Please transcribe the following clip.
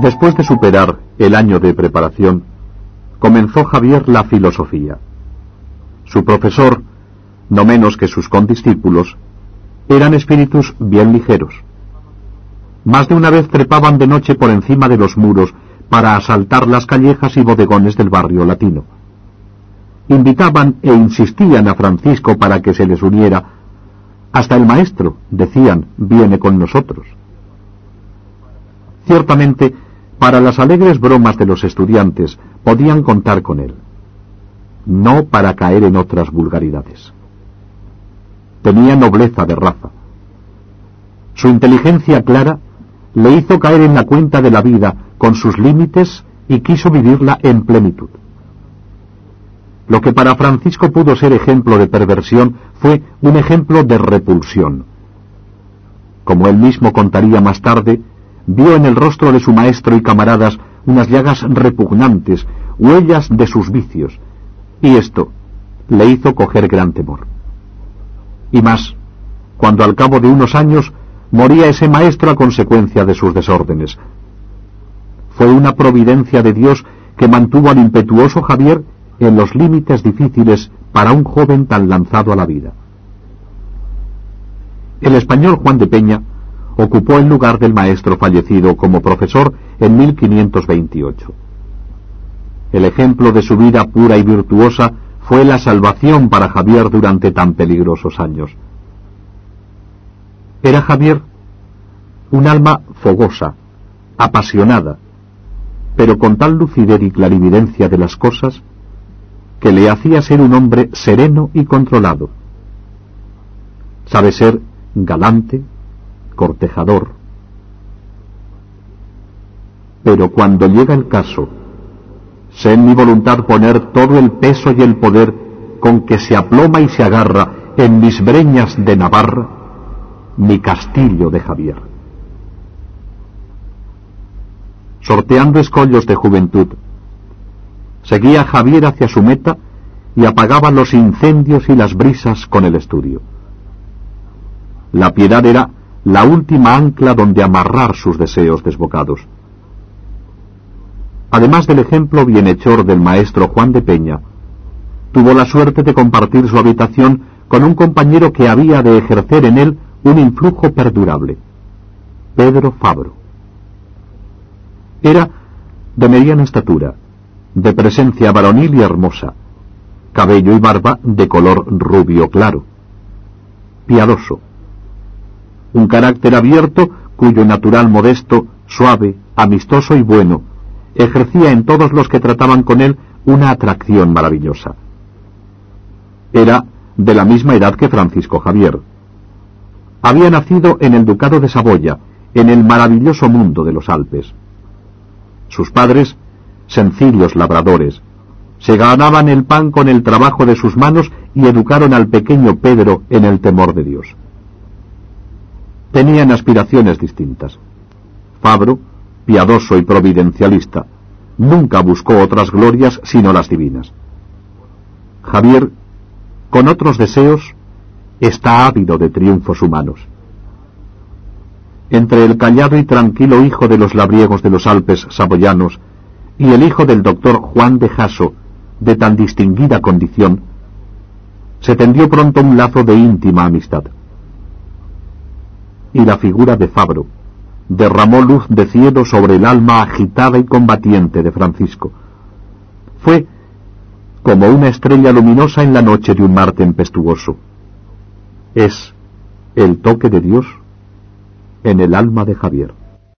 Después de superar el año de preparación, comenzó Javier la filosofía. Su profesor, no menos que sus condiscípulos, eran espíritus bien ligeros. Más de una vez trepaban de noche por encima de los muros para asaltar las callejas y bodegones del barrio latino. Invitaban e insistían a Francisco para que se les uniera. Hasta el maestro, decían, viene con nosotros. Ciertamente, para las alegres bromas de los estudiantes podían contar con él, no para caer en otras vulgaridades. Tenía nobleza de raza. Su inteligencia clara le hizo caer en la cuenta de la vida con sus límites y quiso vivirla en plenitud. Lo que para Francisco pudo ser ejemplo de perversión fue un ejemplo de repulsión. Como él mismo contaría más tarde, vio en el rostro de su maestro y camaradas unas llagas repugnantes, huellas de sus vicios, y esto le hizo coger gran temor. Y más, cuando al cabo de unos años moría ese maestro a consecuencia de sus desórdenes. Fue una providencia de Dios que mantuvo al impetuoso Javier en los límites difíciles para un joven tan lanzado a la vida. El español Juan de Peña ocupó el lugar del maestro fallecido como profesor en 1528. El ejemplo de su vida pura y virtuosa fue la salvación para Javier durante tan peligrosos años. Era Javier un alma fogosa, apasionada, pero con tal lucidez y clarividencia de las cosas que le hacía ser un hombre sereno y controlado. Sabe ser galante, cortejador. Pero cuando llega el caso, sé en mi voluntad poner todo el peso y el poder con que se aploma y se agarra en mis breñas de Navarra mi castillo de Javier. Sorteando escollos de juventud, seguía Javier hacia su meta y apagaba los incendios y las brisas con el estudio. La piedad era la última ancla donde amarrar sus deseos desbocados. Además del ejemplo bienhechor del maestro Juan de Peña, tuvo la suerte de compartir su habitación con un compañero que había de ejercer en él un influjo perdurable, Pedro Fabro. Era de mediana estatura, de presencia varonil y hermosa, cabello y barba de color rubio claro, piadoso, un carácter abierto cuyo natural modesto, suave, amistoso y bueno, ejercía en todos los que trataban con él una atracción maravillosa. Era de la misma edad que Francisco Javier. Había nacido en el Ducado de Saboya, en el maravilloso mundo de los Alpes. Sus padres, sencillos labradores, se ganaban el pan con el trabajo de sus manos y educaron al pequeño Pedro en el temor de Dios tenían aspiraciones distintas. Fabro, piadoso y providencialista, nunca buscó otras glorias sino las divinas. Javier, con otros deseos, está ávido de triunfos humanos. Entre el callado y tranquilo hijo de los labriegos de los Alpes saboyanos y el hijo del doctor Juan de Jaso, de tan distinguida condición, se tendió pronto un lazo de íntima amistad y la figura de Fabro derramó luz de cielo sobre el alma agitada y combatiente de Francisco. Fue como una estrella luminosa en la noche de un mar tempestuoso. Es el toque de Dios en el alma de Javier.